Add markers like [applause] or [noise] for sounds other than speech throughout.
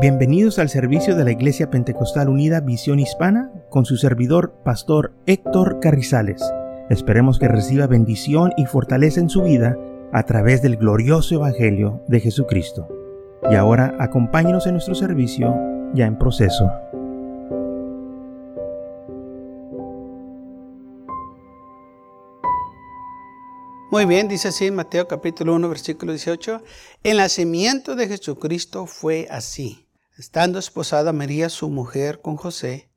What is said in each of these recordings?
Bienvenidos al servicio de la Iglesia Pentecostal Unida Visión Hispana con su servidor, Pastor Héctor Carrizales. Esperemos que reciba bendición y fortaleza en su vida a través del glorioso Evangelio de Jesucristo. Y ahora acompáñenos en nuestro servicio ya en proceso. Muy bien, dice así Mateo capítulo 1, versículo 18. El nacimiento de Jesucristo fue así. Estando esposada María, su mujer, con José,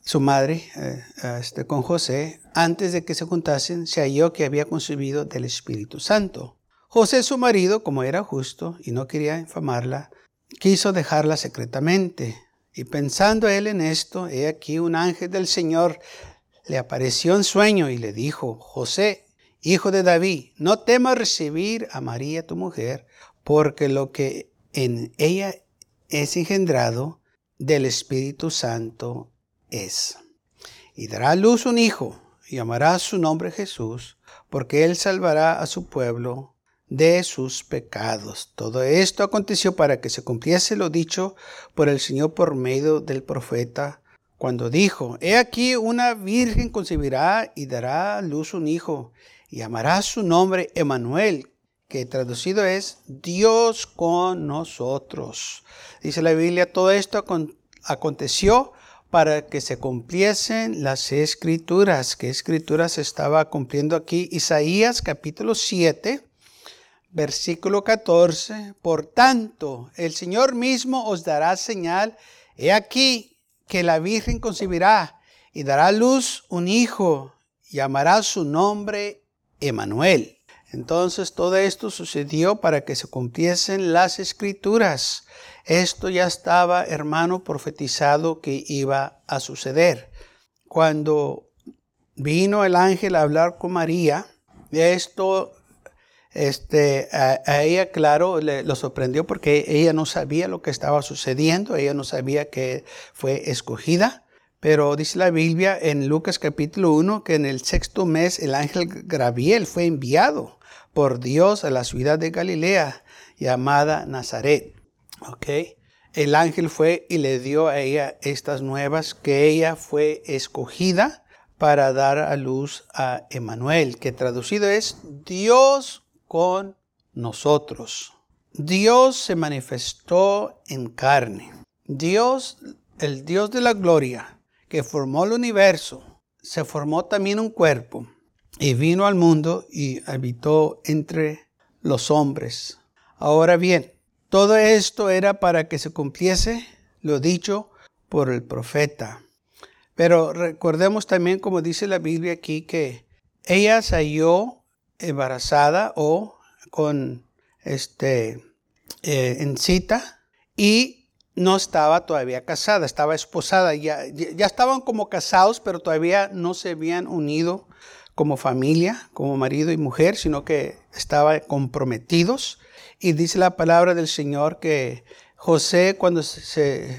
su madre, eh, este, con José, antes de que se juntasen, se halló que había concebido del Espíritu Santo. José, su marido, como era justo y no quería infamarla, quiso dejarla secretamente. Y pensando él en esto, he aquí un ángel del Señor le apareció en sueño y le dijo, José, hijo de David, no temas recibir a María tu mujer, porque lo que en ella es engendrado del Espíritu Santo es. Y dará a luz un hijo, y llamará su nombre Jesús, porque él salvará a su pueblo de sus pecados. Todo esto aconteció para que se cumpliese lo dicho por el Señor por medio del profeta, cuando dijo, He aquí una virgen concebirá y dará a luz un hijo, y llamará su nombre Emanuel, que traducido es Dios con nosotros. Dice la Biblia, todo esto aconteció para que se cumpliesen las escrituras. ¿Qué escrituras estaba cumpliendo aquí? Isaías capítulo 7, versículo 14. Por tanto, el Señor mismo os dará señal. He aquí que la Virgen concebirá y dará a luz un hijo. Llamará su nombre Emanuel entonces todo esto sucedió para que se cumpliesen las escrituras. Esto ya estaba, hermano, profetizado que iba a suceder. Cuando vino el ángel a hablar con María, esto este, a, ella, claro, le, lo sorprendió porque ella no sabía lo que estaba sucediendo, ella no sabía que fue escogida. Pero dice la Biblia en Lucas capítulo 1 que en el sexto mes el ángel Gabriel fue enviado por Dios a la ciudad de Galilea llamada Nazaret. ¿Ok? El ángel fue y le dio a ella estas nuevas que ella fue escogida para dar a luz a Emanuel, que traducido es Dios con nosotros. Dios se manifestó en carne. Dios, el Dios de la gloria, formó el universo, se formó también un cuerpo y vino al mundo y habitó entre los hombres. Ahora bien, todo esto era para que se cumpliese lo dicho por el profeta. Pero recordemos también, como dice la Biblia aquí, que ella salió embarazada o con este eh, en cita y no estaba todavía casada, estaba esposada, ya, ya estaban como casados, pero todavía no se habían unido como familia, como marido y mujer, sino que estaban comprometidos. Y dice la palabra del Señor que José cuando se,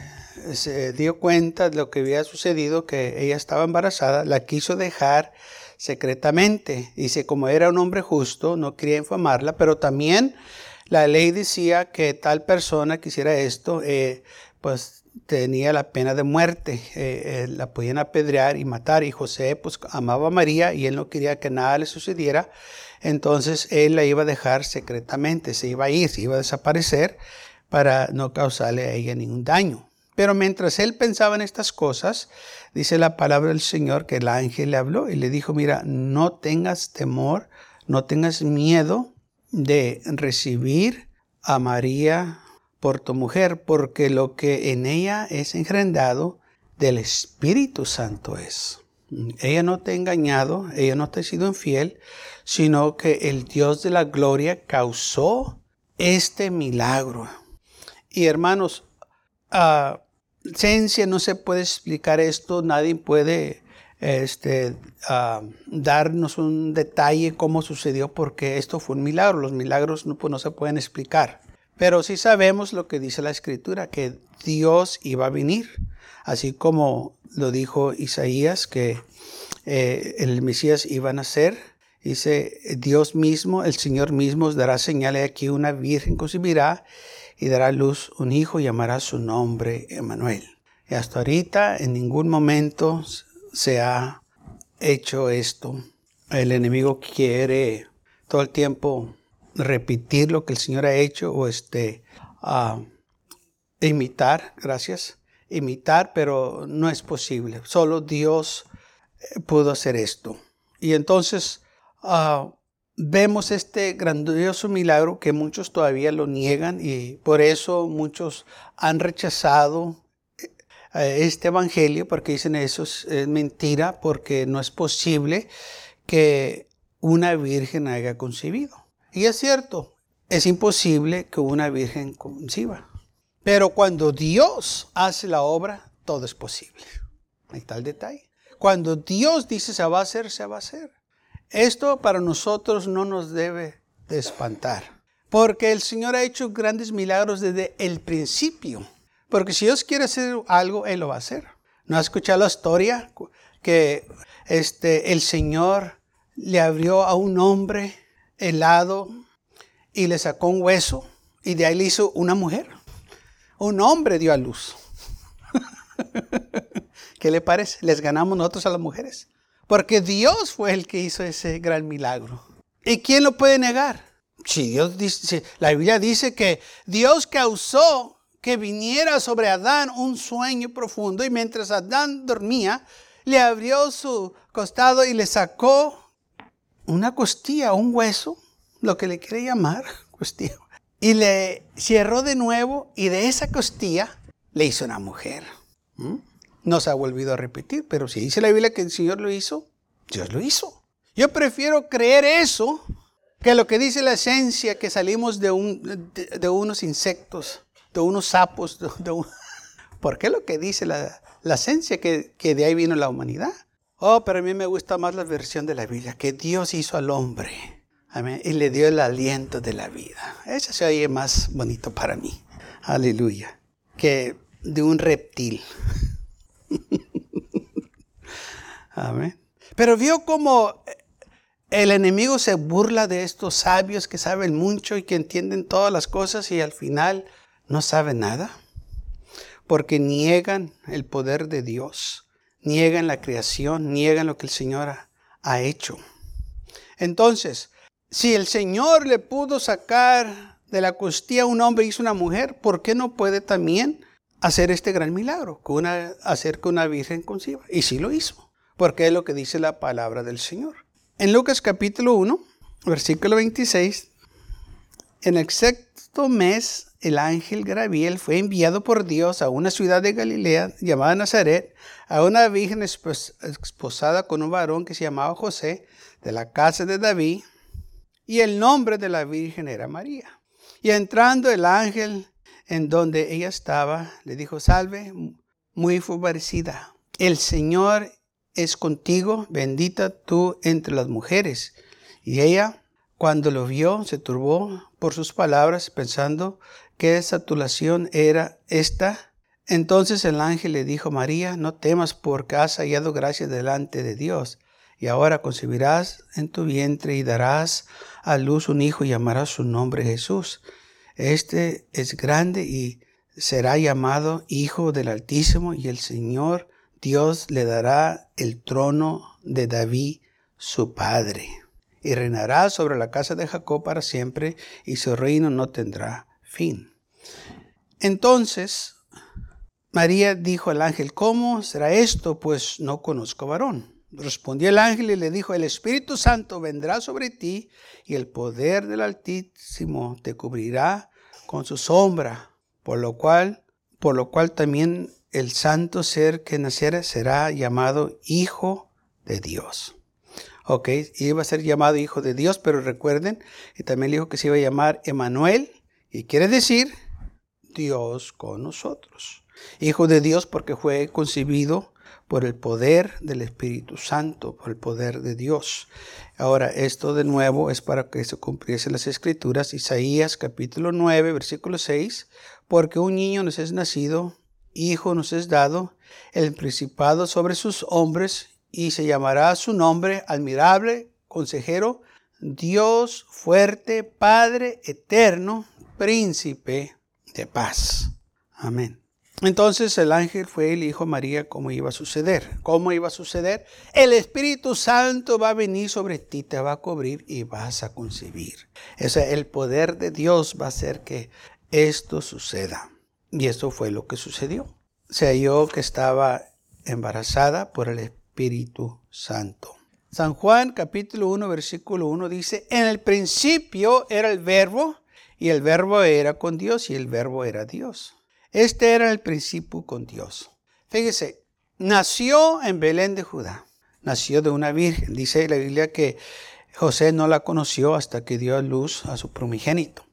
se dio cuenta de lo que había sucedido, que ella estaba embarazada, la quiso dejar secretamente. Dice, como era un hombre justo, no quería infamarla, pero también la ley decía que tal persona que hiciera esto, eh, pues tenía la pena de muerte, eh, eh, la podían apedrear y matar. Y José pues amaba a María y él no quería que nada le sucediera. Entonces él la iba a dejar secretamente, se iba a ir, se iba a desaparecer para no causarle a ella ningún daño. Pero mientras él pensaba en estas cosas, dice la palabra del Señor que el ángel le habló y le dijo, mira, no tengas temor, no tengas miedo, de recibir a María por tu mujer, porque lo que en ella es engendrado del Espíritu Santo es. Ella no te ha engañado, ella no te ha sido infiel, sino que el Dios de la gloria causó este milagro. Y hermanos, a ciencia no se puede explicar esto, nadie puede este, darnos un detalle cómo sucedió, porque esto fue un milagro. Los milagros no, pues, no se pueden explicar. Pero sí sabemos lo que dice la escritura, que Dios iba a venir, así como lo dijo Isaías, que eh, el Mesías iba a nacer. Dice, Dios mismo, el Señor mismo os dará señales aquí una virgen concebirá y dará luz un hijo y llamará su nombre Emanuel. Y hasta ahorita en ningún momento se ha hecho esto. El enemigo quiere todo el tiempo repetir lo que el Señor ha hecho o este, imitar, gracias, imitar, pero no es posible. Solo Dios eh, pudo hacer esto. Y entonces uh, vemos este grandioso milagro que muchos todavía lo niegan y por eso muchos han rechazado este evangelio porque dicen eso es mentira porque no es posible que una virgen haya concebido. Y es cierto, es imposible que una virgen conciba. Pero cuando Dios hace la obra, todo es posible. Ahí está el detalle. Cuando Dios dice se va a hacer, se va a hacer. Esto para nosotros no nos debe de espantar. Porque el Señor ha hecho grandes milagros desde el principio. Porque si Dios quiere hacer algo, Él lo va a hacer. ¿No has escuchado la historia que este, el Señor le abrió a un hombre helado y le sacó un hueso y de ahí le hizo una mujer. Un hombre dio a luz. [laughs] ¿Qué le parece? Les ganamos nosotros a las mujeres. Porque Dios fue el que hizo ese gran milagro. ¿Y quién lo puede negar? Si Dios dice, la Biblia dice que Dios causó que viniera sobre Adán un sueño profundo y mientras Adán dormía, le abrió su costado y le sacó una costilla, un hueso, lo que le quiere llamar [laughs] costilla, y le cerró de nuevo y de esa costilla le hizo una mujer. ¿Mm? No se ha volvido a repetir, pero si dice la Biblia que el Señor lo hizo, Dios lo hizo. Yo prefiero creer eso que lo que dice la esencia que salimos de, un, de, unos insectos, de unos sapos, de, [laughs] ¿por qué lo que dice la, la esencia que, que de ahí vino la humanidad? Oh, pero a mí me gusta más la versión de la Biblia, que Dios hizo al hombre. Amén. Y le dio el aliento de la vida. Eso se oye más bonito para mí. Aleluya. Que de un reptil. [laughs] Amén. Pero vio como el enemigo se burla de estos sabios que saben mucho y que entienden todas las cosas y al final no saben nada. Porque niegan el poder de Dios niegan la creación, niegan lo que el Señor ha, hecho. Entonces, si el Señor le pudo sacar de la costilla a un hombre y hizo una mujer, ¿por qué no puede también hacer este gran milagro? Una, hacer que una virgen conciba. Y sí lo hizo, porque es lo que dice la palabra del Señor. En Lucas capítulo 1, versículo 26, en el sexto mes, el ángel Gabriel fue enviado por Dios a una ciudad de Galilea llamada Nazaret, a una virgen esposada con un varón que se llamaba José, de la casa de David, y el nombre de la virgen era María. Y entrando el ángel en donde ella estaba, le dijo, salve, muy favorecida, el Señor es contigo, bendita tú entre las mujeres. Y ella, cuando lo vio, se turbó por sus palabras, pensando qué saturación era esta. Entonces el ángel le dijo, María, no temas porque has hallado gracia delante de Dios, y ahora concebirás en tu vientre y darás a luz un hijo y llamarás su nombre Jesús. Este es grande y será llamado Hijo del Altísimo, y el Señor Dios le dará el trono de David, su padre, y reinará sobre la casa de Jacob para siempre, y su reino no tendrá fin. Entonces María dijo al ángel, ¿cómo será esto? Pues no conozco varón. Respondió el ángel y le dijo, el Espíritu Santo vendrá sobre ti y el poder del Altísimo te cubrirá con su sombra, por lo cual, por lo cual también el santo ser que naciera será llamado Hijo de Dios. Ok, iba a ser llamado Hijo de Dios, pero recuerden, y también dijo que se iba a llamar Emanuel, y quiere decir Dios con nosotros. Hijo de Dios porque fue concebido por el poder del Espíritu Santo, por el poder de Dios. Ahora, esto de nuevo es para que se cumpliesen las escrituras. Isaías capítulo 9, versículo 6, porque un niño nos es nacido, hijo nos es dado, el principado sobre sus hombres, y se llamará su nombre admirable, consejero, Dios fuerte, Padre eterno, príncipe de paz. Amén. Entonces el ángel fue y le dijo a María cómo iba a suceder. ¿Cómo iba a suceder? El Espíritu Santo va a venir sobre ti, te va a cubrir y vas a concebir. Ese, el poder de Dios va a hacer que esto suceda. Y eso fue lo que sucedió. Se halló que estaba embarazada por el Espíritu Santo. San Juan capítulo 1 versículo 1 dice, en el principio era el verbo y el verbo era con Dios y el verbo era Dios. Este era el principio con Dios. Fíjese, nació en Belén de Judá. Nació de una virgen. Dice la Biblia que José no la conoció hasta que dio a luz a su primogénito.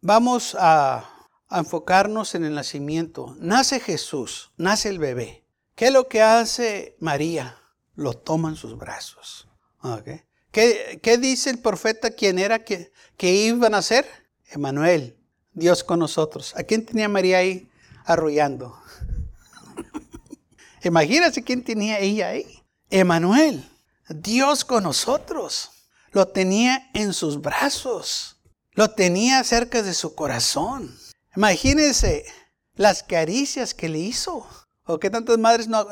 Vamos a, enfocarnos en el nacimiento. Nace Jesús, nace el bebé. ¿Qué es lo que hace María? Lo toma en sus brazos. ¿Qué, dice el profeta quién era que, iban a ser? Emanuel, Dios con nosotros. ¿A quién tenía María ahí arrullando? [laughs] Imagínense quién tenía ella ahí. Emanuel, Dios con nosotros. Lo tenía en sus brazos. Lo tenía cerca de su corazón. Imagínense las caricias que le hizo. O que tantas madres no,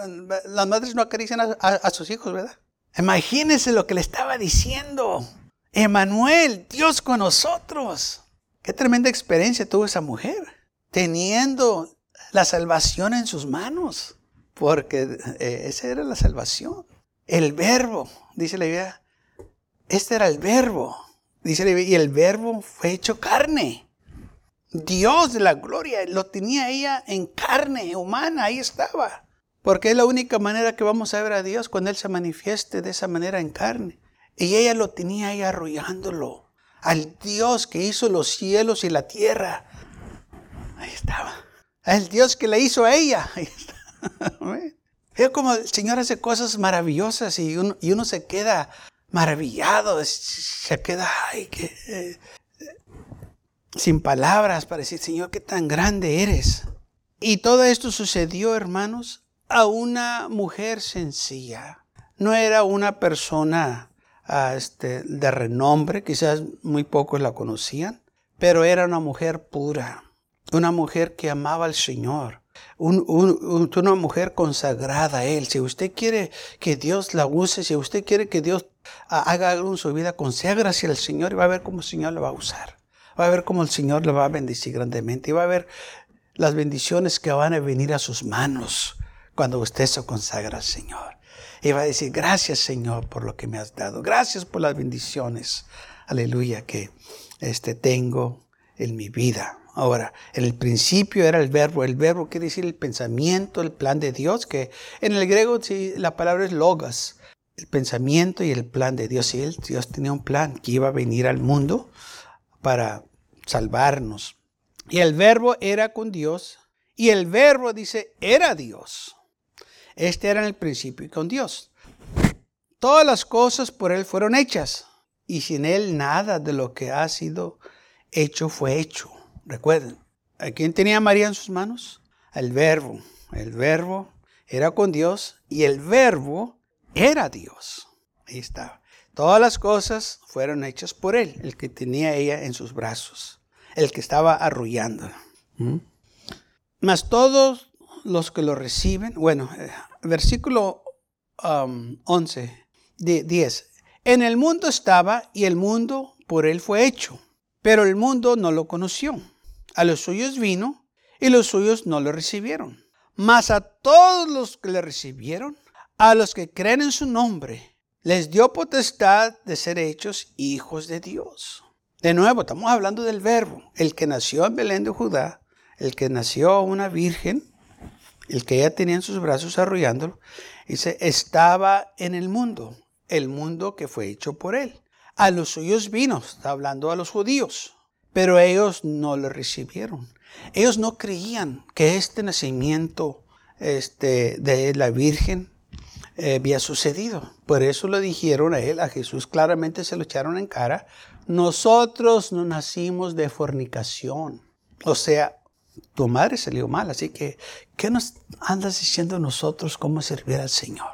las madres no acarician a, sus hijos, ¿verdad? Imagínense lo que le estaba diciendo. Emanuel, Dios con nosotros. Qué tremenda experiencia tuvo esa mujer, teniendo la salvación en sus manos, porque eh, esa era la salvación. El verbo, dice la Biblia, este era el verbo, dice la Biblia, y el verbo fue hecho carne. Dios de la gloria lo tenía ella en carne humana, ahí estaba. Porque es la única manera que vamos a ver a Dios cuando Él se manifieste de esa manera en carne. Y ella lo tenía ahí arrollándolo al Dios que hizo los cielos y la tierra. Ahí estaba. Al Dios que le hizo a ella. [laughs] Ahí Veo como el Señor hace cosas maravillosas y uno, y se queda maravillado, se queda eh, sin palabras para decir, Señor, qué tan grande eres. Y todo esto sucedió, hermanos, a una mujer sencilla. No era una persona este, de renombre, quizás muy pocos la conocían, pero era una mujer pura, una mujer que amaba al Señor, una mujer consagrada a Él. Si usted quiere que Dios la use, si usted quiere que Dios haga algo en su vida, conságrase al Señor y va a ver cómo el Señor le va a usar. Va a ver cómo el Señor le va a bendecir grandemente y va a ver las bendiciones que van a venir a sus manos cuando usted se consagra al Señor. Y va a decir, gracias Señor por lo que me has dado. Gracias por las bendiciones. Aleluya que este, tengo en mi vida. Ahora, en el principio era el verbo. El verbo quiere decir el pensamiento, el plan de Dios, que en el griego la palabra es logos. El pensamiento y el plan de Dios. Y él, Dios tenía un plan que iba a venir al mundo para salvarnos. Y el verbo era con Dios. Y el verbo dice, era Dios. Este era en el principio con Dios. Todas las cosas por Él fueron hechas y sin Él nada de lo que ha sido hecho fue hecho. Recuerden, ¿a quién tenía María en sus manos? El verbo. El verbo era con Dios y el verbo era Dios. Ahí estaba. Todas las cosas fueron hechas por Él, el que tenía ella en sus brazos, el que estaba arrullándola. ¿Mm? Mas todos los que lo reciben, bueno, eh, versículo 11, um, 10. En el mundo estaba y el mundo por él fue hecho, pero el mundo no lo conoció. A los suyos vino y los suyos no lo recibieron. Mas a todos los que le recibieron, a los que creen en su nombre, les dio potestad de ser hechos hijos de Dios. De nuevo, estamos hablando del verbo, el que nació en Belén de Judá, el que nació una virgen, el que ella tenía en sus brazos arrollándolo, dice, estaba en el mundo, el mundo que fue hecho por él. A los suyos vino, está hablando a los judíos, pero ellos no lo recibieron. Ellos no creían que este nacimiento este, de la Virgen eh, había sucedido. Por eso lo dijeron a él, a Jesús, claramente se lo echaron en cara. Nosotros no nacimos de fornicación. O sea, tu madre salió mal, así que, ¿qué nos andas diciendo nosotros cómo servir al Señor?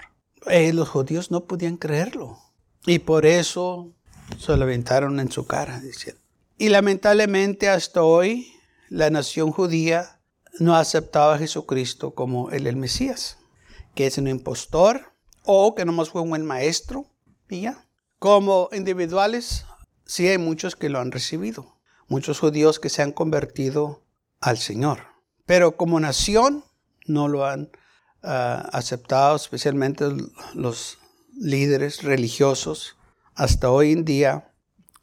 Eh, los judíos no podían creerlo. Y por eso se lo aventaron en su cara, diciendo. Y lamentablemente hasta hoy la nación judía no ha aceptado a Jesucristo como el, Mesías, que es un impostor o que nomás fue un buen maestro. Y. Como individuales, sí hay muchos que lo han recibido. Muchos judíos que se han convertido al Señor. Pero como nación no lo han ah, aceptado, especialmente los líderes religiosos. Hasta hoy en día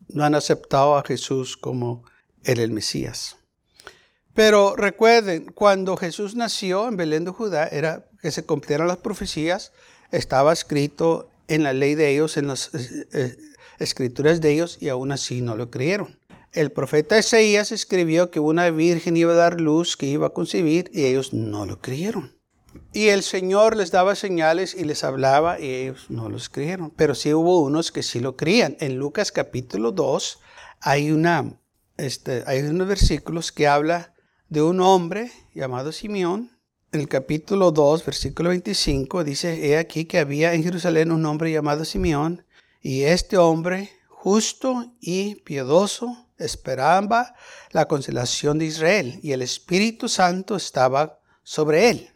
no han aceptado a Jesús como el, el Mesías. Pero recuerden, cuando Jesús nació en Belén de Judá, era que se cumplieran las profecías, estaba escrito en la ley de ellos, en las eh, eh, escrituras de ellos, y aún así no lo creyeron. El profeta Isaías escribió que una virgen iba a dar luz, que iba a concebir, y ellos no lo creyeron. Y el Señor les daba señales y les hablaba, y ellos no los creyeron. Pero sí hubo unos que sí lo creían. En Lucas capítulo 2 hay, una, este, hay unos versículos que habla de un hombre llamado Simeón. En el capítulo 2, versículo 25, dice, he aquí que había en Jerusalén un hombre llamado Simeón, y este hombre, justo y piadoso, esperaba la consolación de Israel, y el Espíritu Santo estaba sobre él.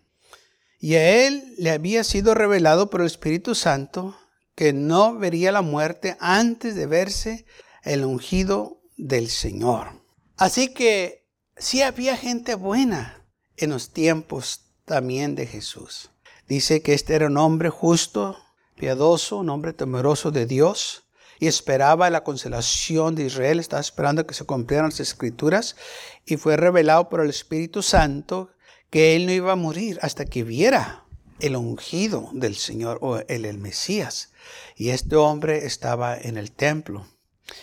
Y a él le había sido revelado por el Espíritu Santo que no vería la muerte antes de verse el ungido del Señor. Así que sí había gente buena en los tiempos también de Jesús. Dice que este era un hombre justo, piadoso, un hombre temeroso de Dios y esperaba la consolación de Israel, estaba esperando que se cumplieran las escrituras y fue revelado por el Espíritu Santo que él no iba a morir hasta que viera el ungido del Señor o el, el Mesías. Y este hombre estaba en el templo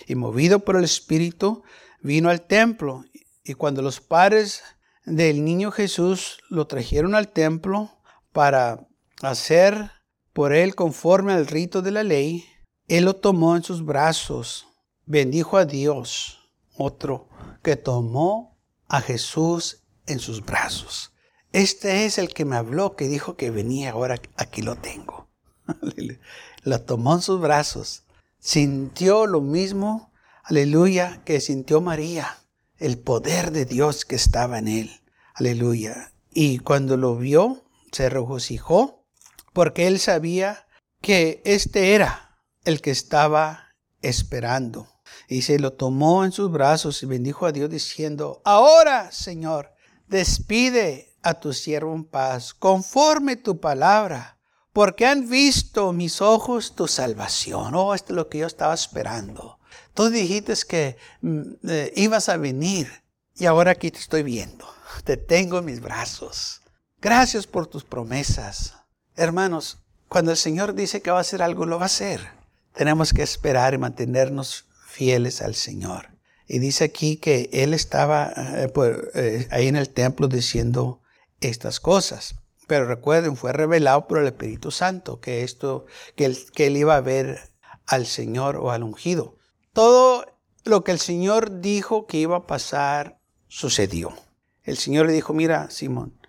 y movido por el Espíritu vino al templo y cuando los padres del niño Jesús lo trajeron al templo para hacer por él conforme al rito de la ley, él lo tomó en sus brazos, bendijo a Dios, otro que tomó a Jesús en sus brazos. Este es el que me habló, que dijo que venía, ahora aquí lo tengo. [laughs] lo tomó en sus brazos, sintió lo mismo, aleluya, que sintió María el poder de Dios que estaba en él. Aleluya. Y cuando lo vio, se regocijó porque él sabía que este era el que estaba esperando. Y se lo tomó en sus brazos y bendijo a Dios diciendo, ahora, Señor, despide a tu siervo en paz, conforme tu palabra, porque han visto mis ojos tu salvación. Oh, esto es lo que yo estaba esperando. Tú dijiste que mm, eh, ibas a venir y ahora aquí te estoy viendo. [laughs] Te tengo en mis brazos. Gracias por tus promesas. Hermanos, cuando el Señor dice que va a hacer algo, lo va a hacer. Tenemos que esperar y mantenernos fieles al Señor. Y dice aquí que Él estaba eh, eh, ahí en el templo diciendo estas cosas. Pero recuerden, fue revelado por el Espíritu Santo que esto, que él iba a ver al Señor o al ungido. Todo lo que el Señor dijo que iba a pasar sucedió. El Señor le dijo, mira, Simón,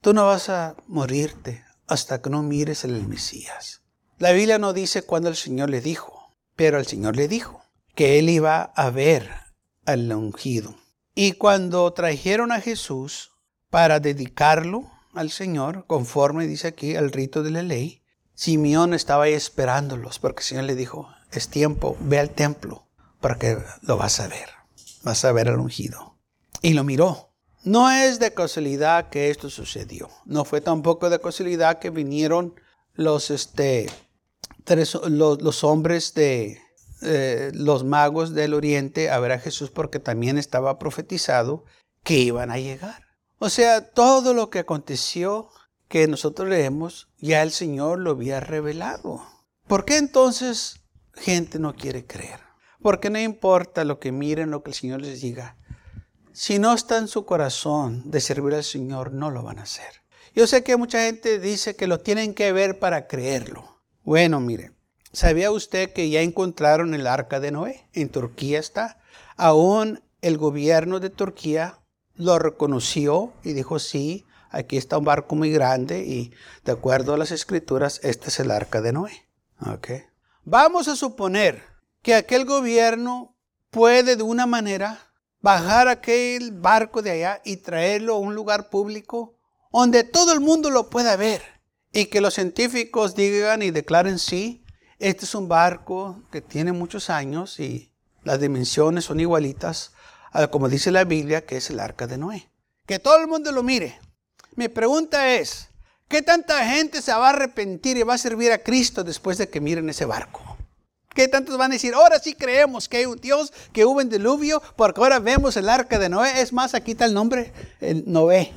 tú no vas a morirte hasta que no mires el Mesías. La Biblia no dice cuándo el Señor le dijo, pero el Señor le dijo que él iba a ver al ungido. Y cuando trajeron a Jesús para dedicarlo al Señor, conforme dice aquí al rito de la ley, Simeón estaba ahí esperándolos porque el Señor le dijo, es tiempo, ve al templo porque lo vas a ver. Vas a ver al ungido. Y lo miró. No es de casualidad que esto sucedió. No fue tampoco de casualidad que vinieron los, este, los, hombres de eh, los magos del oriente a ver a Jesús porque también estaba profetizado que iban a llegar. O sea, todo lo que aconteció que nosotros leemos, ya el Señor lo había revelado. ¿Por qué entonces gente no quiere creer? Porque no importa lo que miren, lo que el Señor les diga. Si no está en su corazón de servir al Señor, no lo van a hacer. Yo sé que mucha gente dice que lo tienen que ver para creerlo. Bueno, mire, ¿sabía usted que ya encontraron el arca de Noé? En Turquía está. Aún el gobierno de Turquía lo reconoció y dijo, sí, aquí está un barco muy grande y de acuerdo a las escrituras, este es el arca de Noé. Okay. Vamos a suponer que aquel gobierno puede de una manera bajar aquel barco de allá y traerlo a un lugar público donde todo el mundo lo pueda ver y que los científicos digan y declaren sí, este es un barco que tiene muchos años y las dimensiones son igualitas a como dice la Biblia que es el arca de Noé. Que todo el mundo lo mire. Mi pregunta es, ¿qué tanta gente se va a arrepentir y va a servir a Cristo después de que miren ese barco? ¿Qué tantos van a decir? Ahora sí creemos que hay un Dios, que hubo un diluvio, porque ahora vemos el arca de Noé. Es más, aquí está el nombre, el Noé.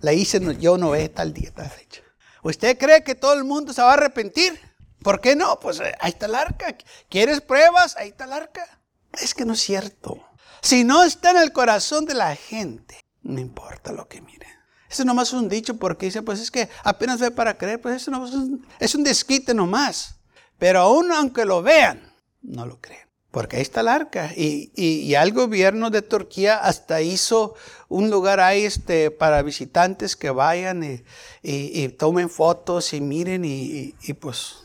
La hice yo Noé tal día, tal fecha. ¿Usted cree que todo el mundo se va a arrepentir? ¿Por qué no? Pues eh, ahí está el arca. ¿Quieres pruebas? Ahí está el arca. Es que no es cierto. Si no está en el corazón de la gente, no importa lo que miren. Eso nomás es un dicho porque dice, pues es que apenas ve para creer, pues eso no es un, es un desquite nomás. Pero aún aunque lo vean, no lo creen. Porque ahí está el arca. Y, y, el gobierno de Turquía hasta hizo un lugar ahí este, para visitantes que vayan y, y tomen fotos y miren y, pues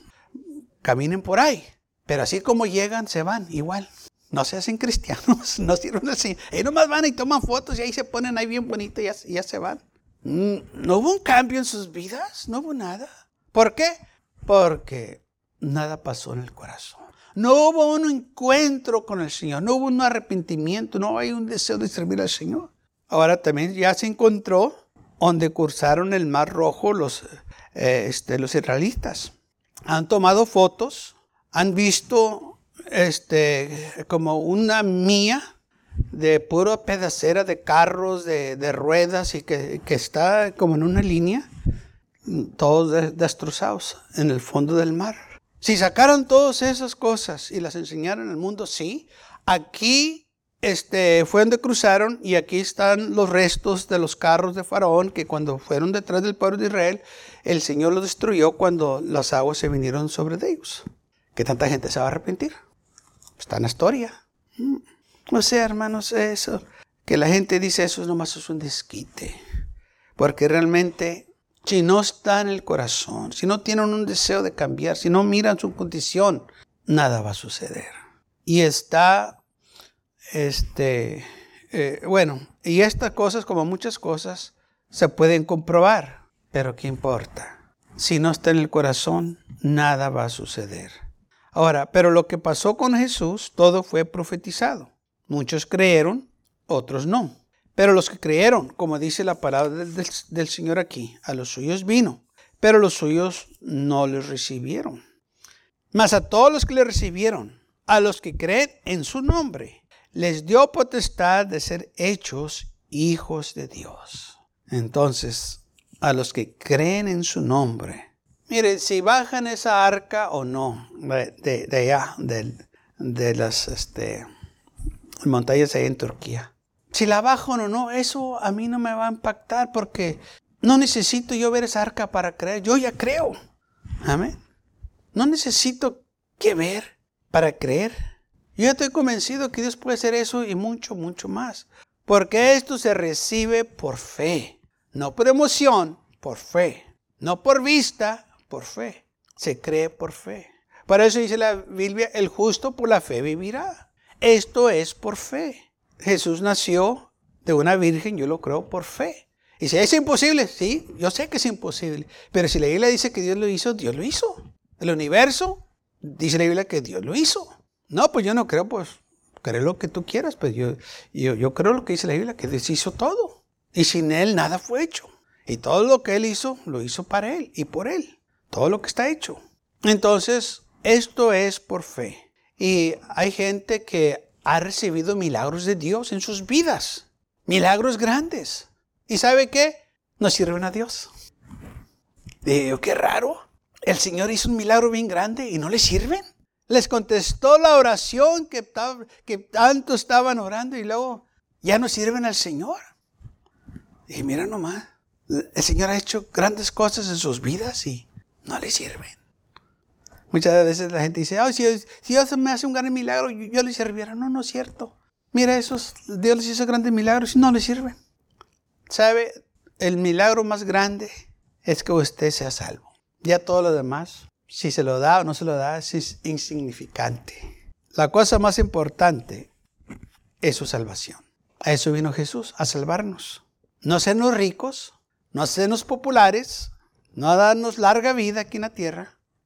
caminen por ahí. Pero así como llegan, se van igual. No se hacen cristianos, [laughs] no sirven así. Ellos nomás van y toman fotos y ahí se ponen ahí bien bonito y ya, ya se van. Mm, no hubo un cambio en sus vidas, no hubo nada. ¿Por qué? Porque nada pasó en el corazón. No hubo un encuentro con el Señor, no hubo un arrepentimiento, no hay un deseo de servir al Señor. Ahora también ya se encontró donde cursaron el Mar Rojo los, eh, este, los israelitas. Han tomado fotos, han visto este, como una mía de pura pedacera de carros, de, ruedas y que, que, está como en una línea, todos destrozados en el fondo del mar. Si sacaron todas esas cosas y las enseñaron al mundo, sí. Aquí este, fue donde cruzaron y aquí están los restos de los carros de Faraón que cuando fueron detrás del pueblo de Israel, el Señor los destruyó cuando las aguas se vinieron sobre ellos. ¿Qué tanta gente se va a arrepentir? Está en la historia. Mm. No sé, hermanos, eso, que la gente dice eso nomás es un desquite. Porque realmente si no está en el corazón, si no tienen un deseo de cambiar, si no miran su condición, nada va a suceder. Y está, este, eh, bueno, y estas cosas, como muchas cosas, se pueden comprobar, pero ¿qué importa? Si no está en el corazón, nada va a suceder. Ahora, pero lo que pasó con Jesús, todo fue profetizado. Muchos creyeron, otros no. Pero los que creyeron, como dice la palabra del, Señor aquí, a los suyos vino, pero los suyos no les recibieron. Mas a todos los que le recibieron, a los que creen en su nombre, les dio potestad de ser hechos hijos de Dios. Entonces, a los que creen en su nombre, mire, si bajan esa arca o no, de, allá, de, las este, montañas ahí en Turquía, si la bajo o no, eso a mí no me va a impactar porque no necesito yo ver esa arca para creer. Yo ya creo. Amén. No necesito que ver para creer. Yo estoy convencido que Dios puede hacer eso y mucho, mucho más. Porque esto se recibe por fe. No por emoción, por fe. No por vista, por fe. Se cree por fe. Por eso dice la Biblia, el justo por la fe vivirá. Esto es por fe. Jesús nació de una virgen, yo lo creo por fe. Y si es imposible, sí, yo sé que es imposible. Pero si la Biblia dice que Dios lo hizo, Dios lo hizo. El universo, dice la Biblia que Dios lo hizo. No, pues yo no creo, pues creo lo que tú quieras, pues yo, yo, yo creo lo que dice la Biblia, que Dios hizo todo. Y sin Él nada fue hecho. Y todo lo que Él hizo, lo hizo para Él y por Él. Todo lo que está hecho. Entonces, esto es por fe. Y hay gente que ha recibido milagros de Dios en sus vidas. Milagros grandes. ¿Y sabe qué? No sirven a Dios. Digo, qué raro. El Señor hizo un milagro bien grande y no le sirven. Les contestó la oración que, tanto estaban orando y luego ya no sirven al Señor. Y mira nomás, el Señor ha hecho grandes cosas en sus vidas y no le sirven. Muchas veces la gente dice, si, Dios me hace un gran milagro, yo, le serviera. No, no es cierto. Mira, esos, Dios les hizo grandes milagros y no le sirven. ¿Sabe? El milagro más grande es que usted sea salvo. Ya todo lo demás Si se lo da o no se lo da es insignificante. La cosa más importante es su salvación. A eso vino Jesús, a salvarnos. No hacernos ricos, no hacernos populares, no a darnos larga vida aquí en la tierra,